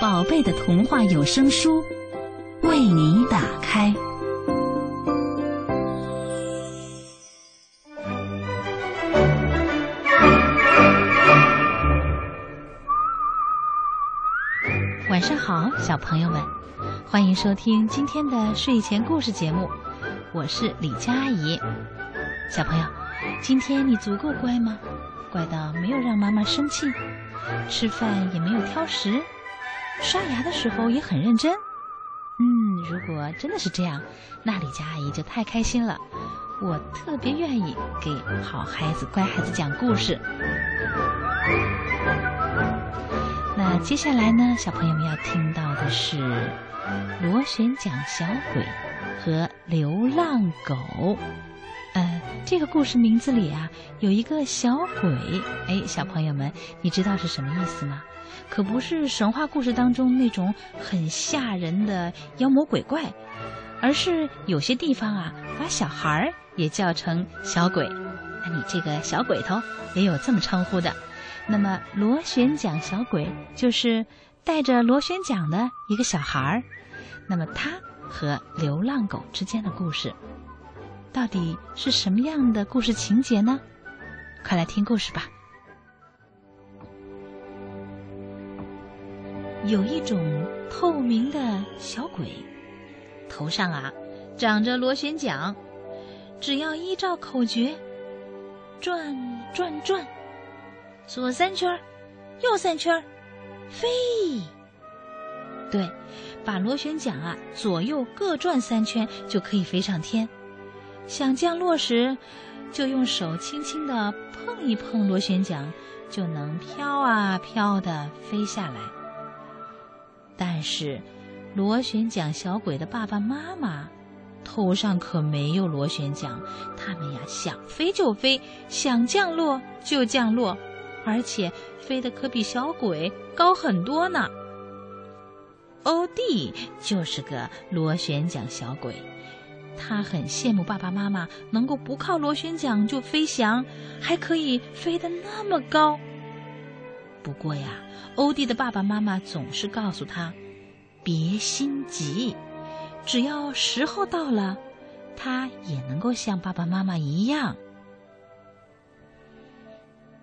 宝贝的童话有声书为你打开。晚上好，小朋友们，欢迎收听今天的睡前故事节目，我是李佳阿姨。小朋友，今天你足够乖吗？乖到没有让妈妈生气，吃饭也没有挑食，刷牙的时候也很认真。嗯，如果真的是这样，那李佳阿姨就太开心了。我特别愿意给好孩子、乖孩子讲故事。那接下来呢，小朋友们要听到的是《螺旋桨小鬼》和《流浪狗》。呃，这个故事名字里啊有一个小鬼，哎，小朋友们，你知道是什么意思吗？可不是神话故事当中那种很吓人的妖魔鬼怪，而是有些地方啊把小孩儿也叫成小鬼。那你这个小鬼头也有这么称呼的。那么螺旋桨小鬼就是带着螺旋桨的一个小孩儿。那么他和流浪狗之间的故事。到底是什么样的故事情节呢？快来听故事吧。有一种透明的小鬼，头上啊长着螺旋桨，只要依照口诀转转转，左三圈，右三圈，飞。对，把螺旋桨啊左右各转三圈，就可以飞上天。想降落时，就用手轻轻地碰一碰螺旋桨，就能飘啊飘的飞下来。但是，螺旋桨小鬼的爸爸妈妈头上可没有螺旋桨，他们呀想飞就飞，想降落就降落，而且飞得可比小鬼高很多呢。欧弟就是个螺旋桨小鬼。他很羡慕爸爸妈妈能够不靠螺旋桨就飞翔，还可以飞得那么高。不过呀，欧弟的爸爸妈妈总是告诉他：“别心急，只要时候到了，他也能够像爸爸妈妈一样。”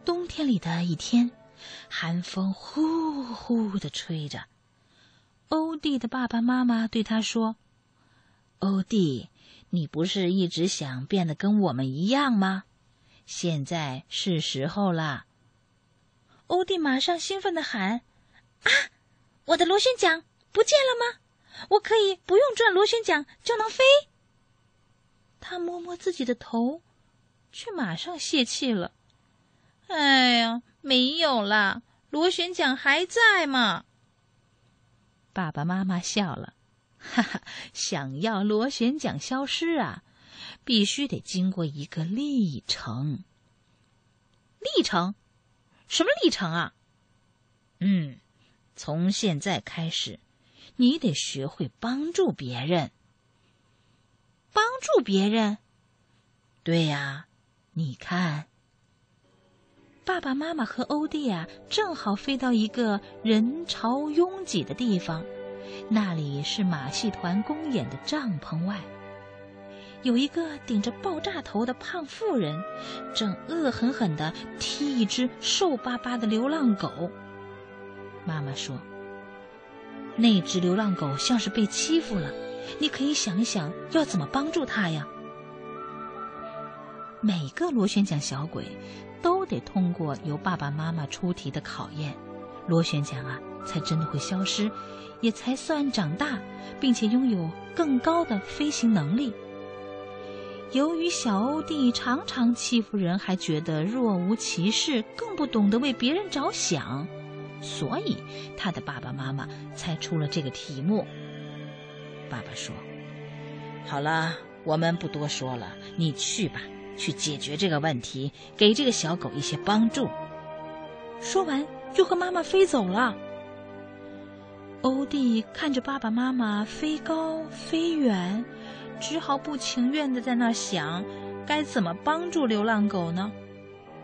冬天里的一天，寒风呼呼的吹着。欧弟的爸爸妈妈对他说：“欧弟。”你不是一直想变得跟我们一样吗？现在是时候了。欧弟马上兴奋的喊：“啊，我的螺旋桨不见了吗？我可以不用转螺旋桨就能飞。”他摸摸自己的头，却马上泄气了：“哎呀，没有了，螺旋桨还在嘛？”爸爸妈妈笑了。哈哈，想要螺旋桨消失啊，必须得经过一个历程。历程？什么历程啊？嗯，从现在开始，你得学会帮助别人。帮助别人？对呀，你看，爸爸妈妈和欧弟啊，正好飞到一个人潮拥挤的地方。那里是马戏团公演的帐篷外，有一个顶着爆炸头的胖妇人，正恶狠狠地踢一只瘦巴巴的流浪狗。妈妈说：“那只流浪狗像是被欺负了，你可以想一想要怎么帮助它呀。”每个螺旋桨小鬼都得通过由爸爸妈妈出题的考验，螺旋桨啊，才真的会消失。也才算长大，并且拥有更高的飞行能力。由于小欧弟常常欺负人，还觉得若无其事，更不懂得为别人着想，所以他的爸爸妈妈才出了这个题目。爸爸说：“好了，我们不多说了，你去吧，去解决这个问题，给这个小狗一些帮助。”说完，就和妈妈飞走了。欧弟看着爸爸妈妈飞高飞远，只好不情愿的在那想，该怎么帮助流浪狗呢？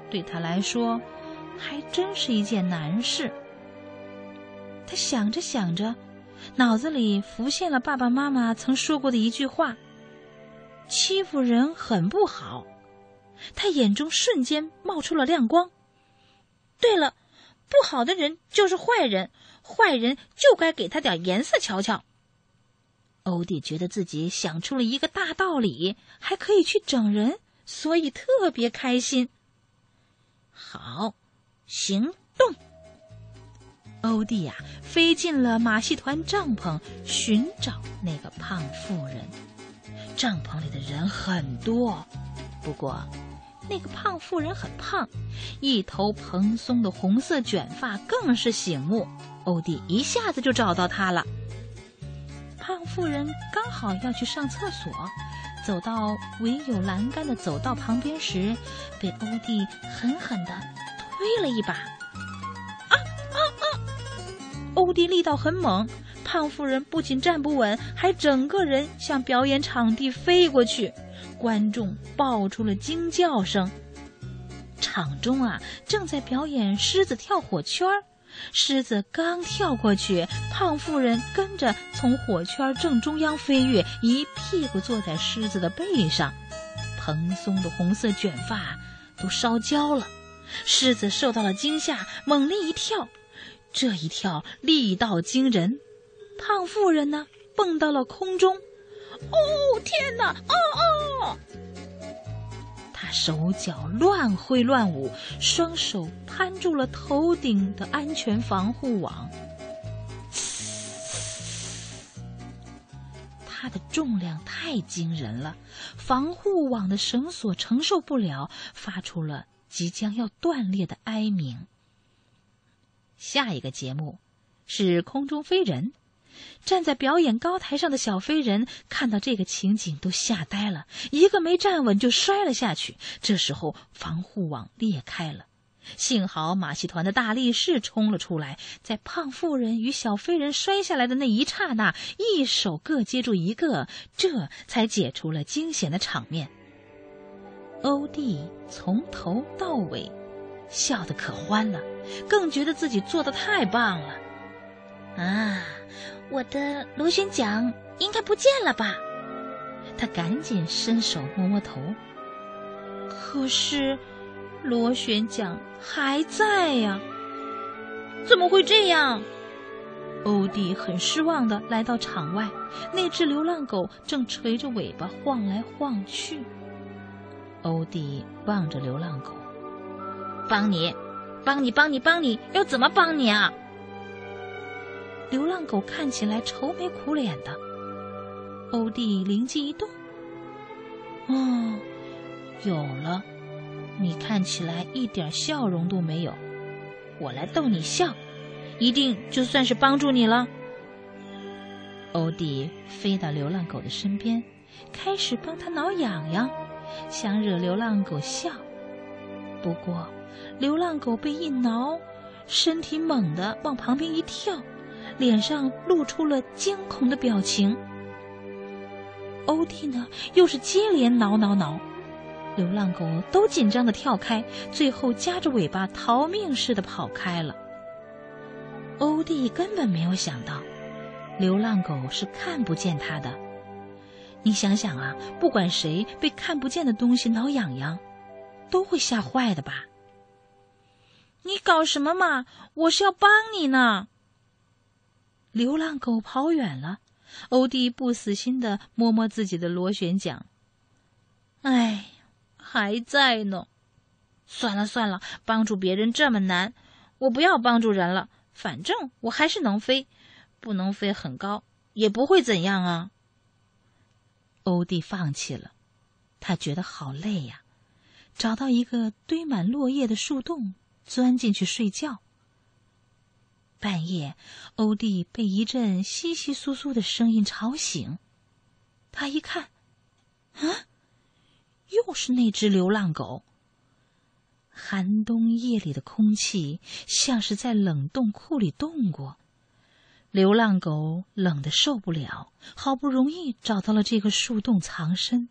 对他来说，还真是一件难事。他想着想着，脑子里浮现了爸爸妈妈曾说过的一句话：“欺负人很不好。”他眼中瞬间冒出了亮光。对了，不好的人就是坏人，坏人就该给他点颜色瞧瞧。欧弟觉得自己想出了一个大道理，还可以去整人，所以特别开心。好，行动！欧弟呀，飞进了马戏团帐篷，寻找那个胖妇人。帐篷里的人很多，不过那个胖妇人很胖，一头蓬松的红色卷发更是醒目。欧弟一下子就找到她了。胖妇人刚好要去上厕所。走到唯有栏杆的走道旁边时，被欧弟狠狠的推了一把。啊啊啊！欧弟力道很猛，胖妇人不仅站不稳，还整个人向表演场地飞过去。观众爆出了惊叫声。场中啊，正在表演狮子跳火圈儿。狮子刚跳过去，胖妇人跟着从火圈正中央飞跃，一屁股坐在狮子的背上，蓬松的红色卷发都烧焦了。狮子受到了惊吓，猛力一跳，这一跳力道惊人，胖妇人呢蹦到了空中。哦天哪！哦哦！手脚乱挥乱舞，双手攀住了头顶的安全防护网。它的重量太惊人了，防护网的绳索承受不了，发出了即将要断裂的哀鸣。下一个节目是空中飞人。站在表演高台上的小飞人看到这个情景，都吓呆了，一个没站稳就摔了下去。这时候防护网裂开了，幸好马戏团的大力士冲了出来，在胖妇人与小飞人摔下来的那一刹那，一手各接住一个，这才解除了惊险的场面。欧弟从头到尾笑得可欢了，更觉得自己做的太棒了，啊！我的螺旋桨应该不见了吧？他赶紧伸手摸摸头，可是螺旋桨还在呀！怎么会这样？欧弟很失望的来到场外，那只流浪狗正垂着尾巴晃来晃去。欧弟望着流浪狗，帮你，帮你，帮你，帮你，要怎么帮你啊？流浪狗看起来愁眉苦脸的，欧弟灵机一动：“哦，有了！你看起来一点笑容都没有，我来逗你笑，一定就算是帮助你了。”欧弟飞到流浪狗的身边，开始帮他挠痒痒，想惹流浪狗笑。不过，流浪狗被一挠，身体猛地往旁边一跳。脸上露出了惊恐的表情。欧弟呢，又是接连挠挠挠，流浪狗都紧张的跳开，最后夹着尾巴逃命似的跑开了。欧弟根本没有想到，流浪狗是看不见他的。你想想啊，不管谁被看不见的东西挠痒痒，都会吓坏的吧？你搞什么嘛？我是要帮你呢。流浪狗跑远了，欧弟不死心的摸摸自己的螺旋桨。哎，还在呢。算了算了，帮助别人这么难，我不要帮助人了。反正我还是能飞，不能飞很高，也不会怎样啊。欧弟放弃了，他觉得好累呀，找到一个堆满落叶的树洞，钻进去睡觉。半夜，欧弟被一阵窸窸窣窣的声音吵醒。他一看，啊，又是那只流浪狗。寒冬夜里的空气像是在冷冻库里冻过，流浪狗冷得受不了，好不容易找到了这个树洞藏身。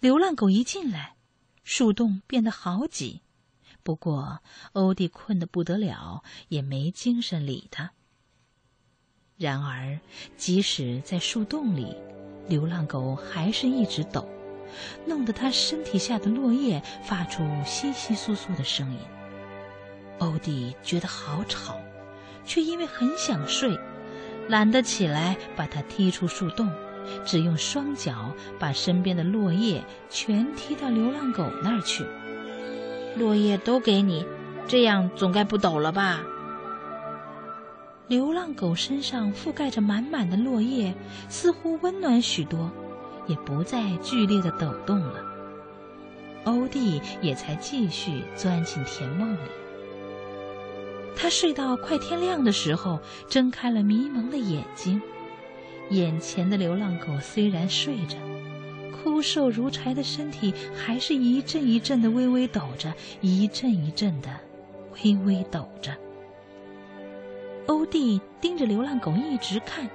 流浪狗一进来，树洞变得好挤。不过，欧弟困得不得了，也没精神理他。然而，即使在树洞里，流浪狗还是一直抖，弄得他身体下的落叶发出窸窸窣窣的声音。欧弟觉得好吵，却因为很想睡，懒得起来把它踢出树洞，只用双脚把身边的落叶全踢到流浪狗那儿去。落叶都给你，这样总该不抖了吧？流浪狗身上覆盖着满满的落叶，似乎温暖许多，也不再剧烈的抖动了。欧弟也才继续钻进甜梦里。他睡到快天亮的时候，睁开了迷蒙的眼睛。眼前的流浪狗虽然睡着。枯瘦如柴的身体还是一阵一阵的微微抖着，一阵一阵的微微抖着。欧弟盯着流浪狗一直看，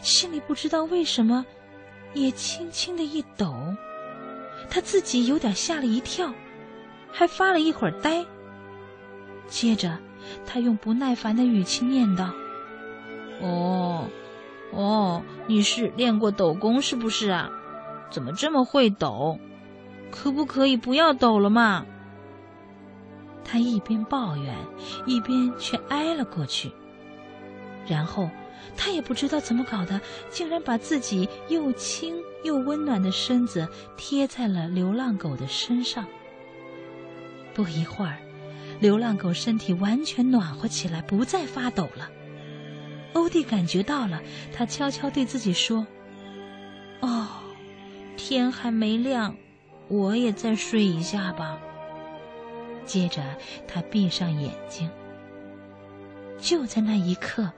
心里不知道为什么也轻轻的一抖，他自己有点吓了一跳，还发了一会儿呆。接着，他用不耐烦的语气念叨：“哦，哦，你是练过抖功是不是啊？”怎么这么会抖？可不可以不要抖了嘛？他一边抱怨，一边却挨了过去。然后他也不知道怎么搞的，竟然把自己又轻又温暖的身子贴在了流浪狗的身上。不一会儿，流浪狗身体完全暖和起来，不再发抖了。欧弟感觉到了，他悄悄对自己说：“。”天还没亮，我也再睡一下吧。接着，他闭上眼睛。就在那一刻，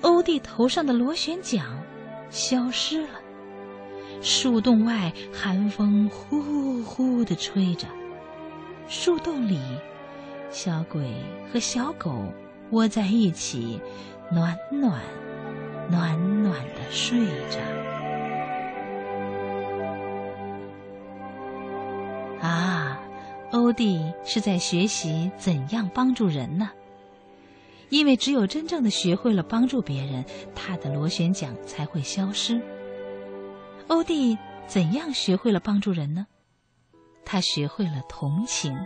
欧弟头上的螺旋桨消失了。树洞外，寒风呼呼的吹着。树洞里，小鬼和小狗窝在一起，暖暖、暖暖的睡着。欧弟是在学习怎样帮助人呢？因为只有真正的学会了帮助别人，他的螺旋桨才会消失。欧弟怎样学会了帮助人呢？他学会了同情。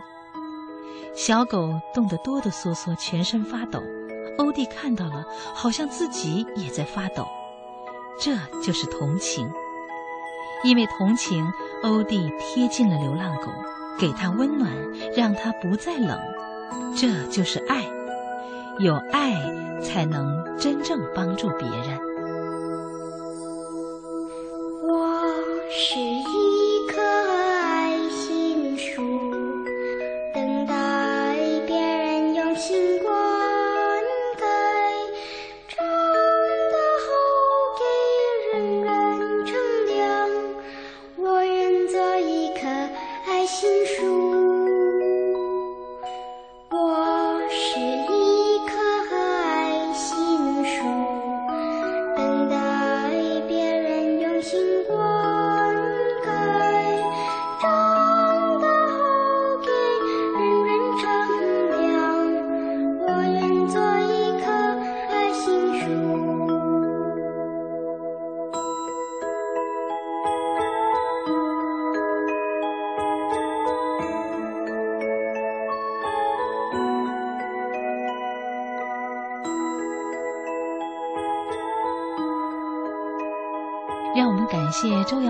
小狗冻得哆哆嗦嗦，全身发抖，欧弟看到了，好像自己也在发抖。这就是同情。因为同情，欧弟贴近了流浪狗。给他温暖，让他不再冷，这就是爱。有爱，才能真正帮助别人。我是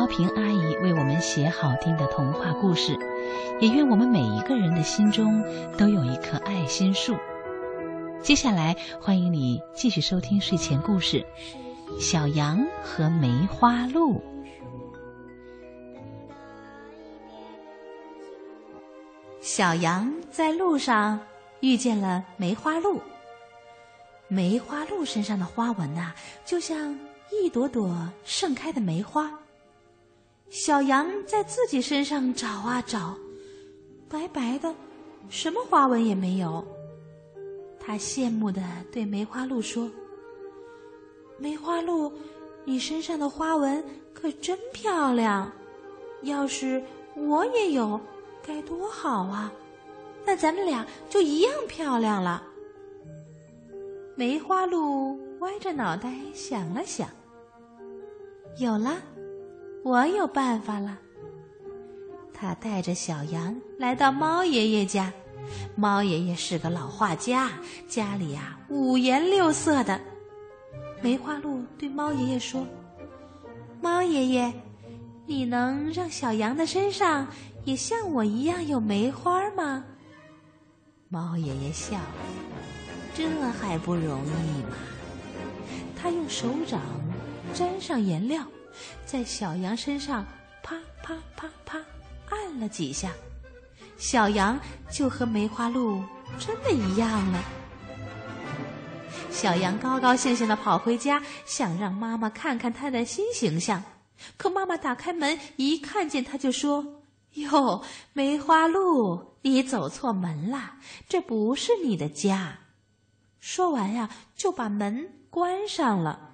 平阿姨为我们写好听的童话故事，也愿我们每一个人的心中都有一棵爱心树。接下来，欢迎你继续收听睡前故事《小羊和梅花鹿》。小羊在路上遇见了梅花鹿，梅花鹿身上的花纹呐，就像一朵朵盛开的梅花。小羊在自己身上找啊找，白白的，什么花纹也没有。他羡慕的对梅花鹿说：“梅花鹿，你身上的花纹可真漂亮，要是我也有，该多好啊！那咱们俩就一样漂亮了。”梅花鹿歪着脑袋想了想，有了，我有办法了。他带着小羊来到猫爷爷家。猫爷爷是个老画家，家里呀五颜六色的。梅花鹿对猫爷爷说：“猫爷爷，你能让小羊的身上也像我一样有梅花吗？”猫爷爷笑：“这还不容易吗？”他用手掌沾上颜料，在小羊身上啪啪啪啪按了几下。小羊就和梅花鹿真的一样了。小羊高高兴兴的跑回家，想让妈妈看看它的新形象。可妈妈打开门，一看见它就说：“哟，梅花鹿，你走错门了，这不是你的家。”说完呀，就把门关上了。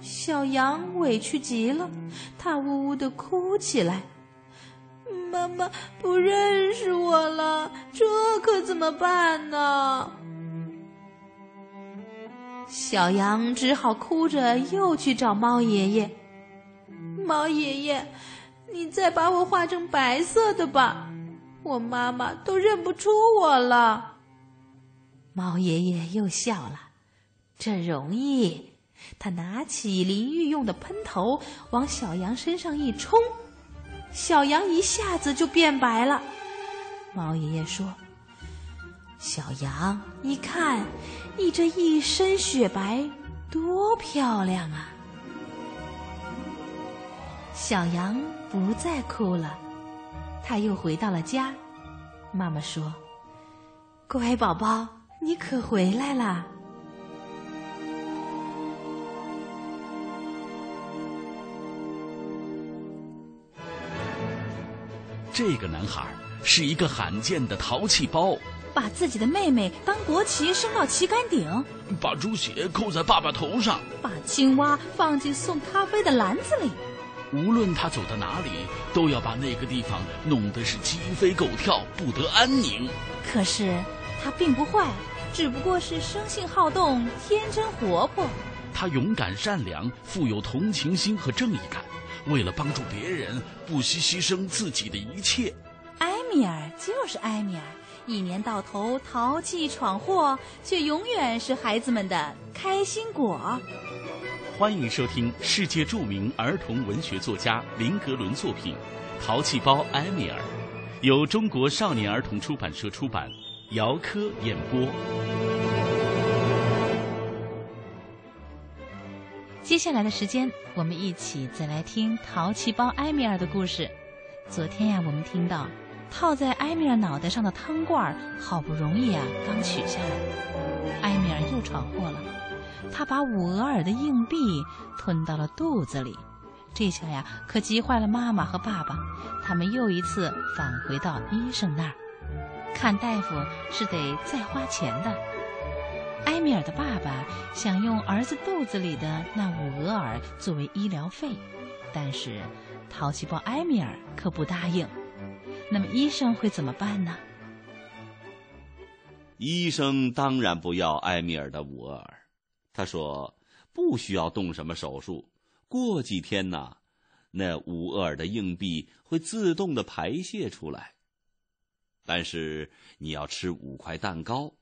小羊委屈极了，它呜呜的哭起来。妈妈不认识我了，这可怎么办呢？小羊只好哭着又去找猫爷爷。猫爷爷，你再把我画成白色的吧，我妈妈都认不出我了。猫爷爷又笑了，这容易。他拿起淋浴用的喷头，往小羊身上一冲。小羊一下子就变白了。猫爷爷说：“小羊，你看，你这一身雪白，多漂亮啊！”小羊不再哭了，他又回到了家。妈妈说：“乖宝宝，你可回来了。”这个男孩是一个罕见的淘气包，把自己的妹妹当国旗升到旗杆顶，把猪血扣在爸爸头上，把青蛙放进送咖啡的篮子里。无论他走到哪里，都要把那个地方弄得是鸡飞狗跳，不得安宁。可是他并不坏，只不过是生性好动，天真活泼。他勇敢善良，富有同情心和正义感。为了帮助别人，不惜牺牲自己的一切。埃米尔就是埃米尔，一年到头淘气闯祸，却永远是孩子们的开心果。欢迎收听世界著名儿童文学作家林格伦作品《淘气包埃米尔》，由中国少年儿童出版社出版，姚科演播。接下来的时间，我们一起再来听淘气包埃米尔的故事。昨天呀，我们听到套在埃米尔脑袋上的汤罐好不容易啊刚取下来，埃米尔又闯祸了。他把五俄尔的硬币吞到了肚子里，这下呀可急坏了妈妈和爸爸。他们又一次返回到医生那儿，看大夫是得再花钱的。埃米尔的爸爸想用儿子肚子里的那五俄尔作为医疗费，但是淘气包埃米尔可不答应。那么医生会怎么办呢？医生当然不要埃米尔的五俄尔，他说不需要动什么手术，过几天呢，那五俄尔的硬币会自动的排泄出来。但是你要吃五块蛋糕，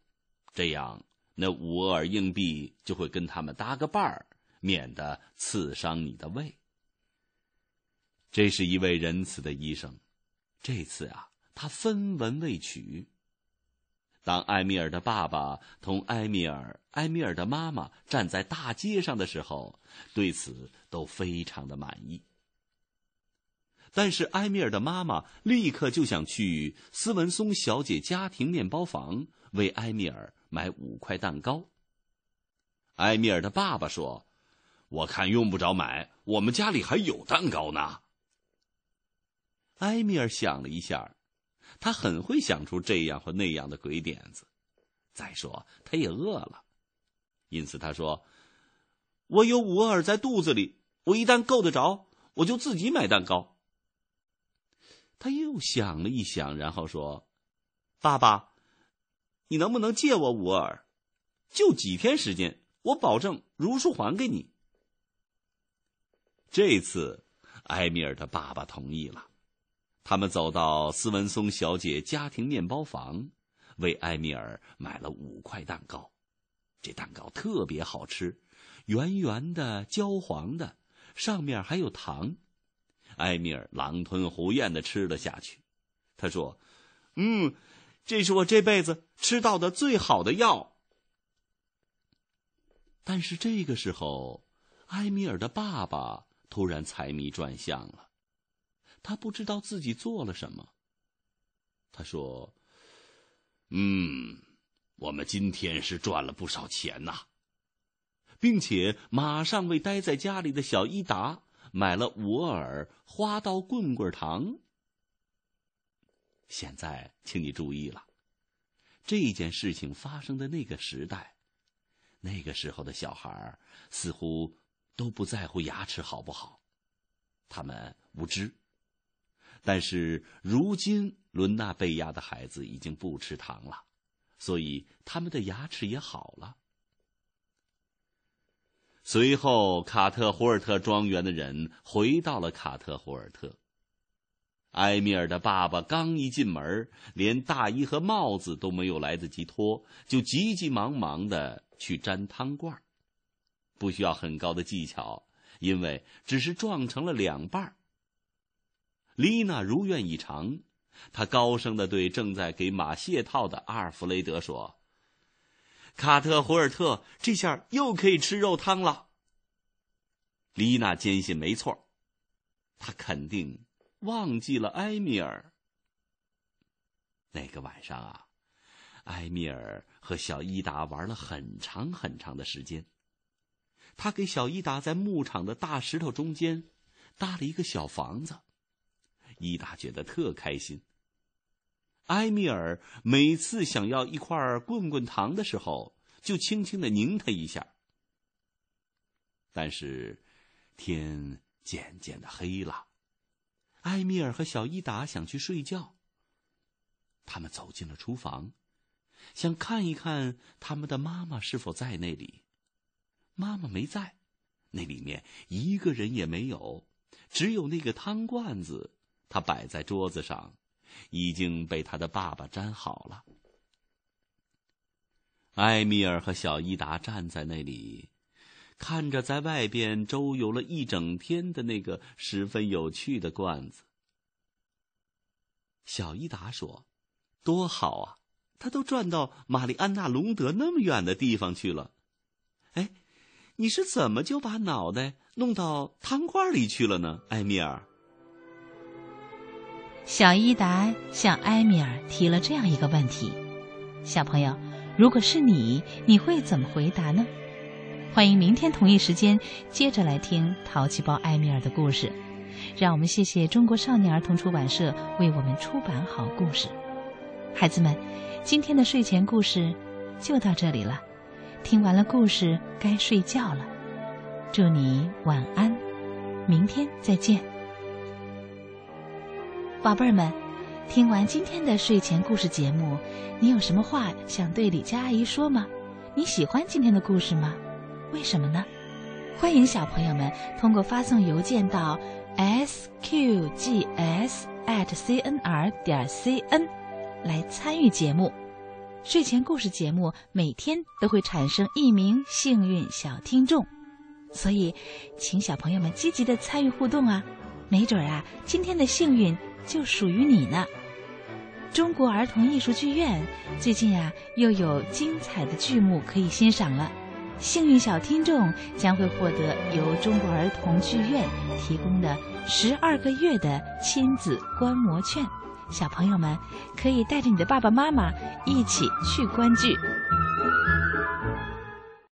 这样。那五俄尔硬币就会跟他们搭个伴儿，免得刺伤你的胃。这是一位仁慈的医生，这次啊，他分文未取。当埃米尔的爸爸同埃米尔、埃米尔的妈妈站在大街上的时候，对此都非常的满意。但是埃米尔的妈妈立刻就想去斯文松小姐家庭面包房为埃米尔。买五块蛋糕，埃米尔的爸爸说：“我看用不着买，我们家里还有蛋糕呢。”埃米尔想了一下，他很会想出这样或那样的鬼点子。再说，他也饿了，因此他说：“我有五耳在肚子里，我一旦够得着，我就自己买蛋糕。”他又想了一想，然后说：“爸爸，你能不能借我五尔？就几天时间，我保证如数还给你。”这次，埃米尔的爸爸同意了。他们走到斯文松小姐家庭面包房。为埃米尔买了五块蛋糕，这蛋糕特别好吃，圆圆的、焦黄的，上面还有糖。埃米尔狼吞虎咽的吃了下去。他说：“嗯，这是我这辈子吃到的最好的药。”但是这个时候，埃米尔的爸爸突然财迷转向了，他不知道自己做了什么。他说。嗯，我们今天是赚了不少钱呐，并且马上为待在家里的小伊达买了五尔花刀棍棍糖。现在，请你注意了，这件事情发生的那个时代，那个时候的小孩似乎都不在乎牙齿好不好，他们无知。但是如今，伦纳贝亚的孩子已经不吃糖了，所以他们的牙齿也好了。随后，卡特胡尔特庄园的人回到了卡特胡尔特。埃米尔的爸爸刚一进门，连大衣和帽子都没有来得及脱，就急急忙忙的去粘汤罐不需要很高的技巧，因为只是撞成了两半丽娜如愿以偿，她高声的对正在给马卸套的阿尔弗雷德说：“卡特胡尔特，这下又可以吃肉汤了。”丽娜坚信没错，她肯定忘记了埃米尔。那个晚上啊，埃米尔和小伊达玩了很长很长的时间。他给小伊达在牧场的大石头中间搭了一个小房子。伊达觉得特开心。埃米尔每次想要一块棍棍糖的时候，就轻轻的拧他一下。但是，天渐渐的黑了，埃米尔和小伊达想去睡觉。他们走进了厨房，想看一看他们的妈妈是否在那里。妈妈没在，那里面一个人也没有，只有那个汤罐子。它摆在桌子上，已经被他的爸爸粘好了。埃米尔和小伊达站在那里，看着在外边周游了一整天的那个十分有趣的罐子。小伊达说：“多好啊！他都转到玛丽安娜隆德那么远的地方去了。哎，你是怎么就把脑袋弄到汤罐里去了呢，埃米尔？”小伊达向埃米尔提了这样一个问题：“小朋友，如果是你，你会怎么回答呢？”欢迎明天同一时间接着来听淘气包埃米尔的故事。让我们谢谢中国少年儿童出版社为我们出版好故事。孩子们，今天的睡前故事就到这里了。听完了故事，该睡觉了。祝你晚安，明天再见。宝贝儿们，听完今天的睡前故事节目，你有什么话想对李佳阿姨说吗？你喜欢今天的故事吗？为什么呢？欢迎小朋友们通过发送邮件到 sqgs at cnr 点 cn 来参与节目。睡前故事节目每天都会产生一名幸运小听众，所以请小朋友们积极的参与互动啊！没准儿啊，今天的幸运。就属于你呢！中国儿童艺术剧院最近呀，又有精彩的剧目可以欣赏了。幸运小听众将会获得由中国儿童剧院提供的十二个月的亲子观摩券，小朋友们可以带着你的爸爸妈妈一起去观剧。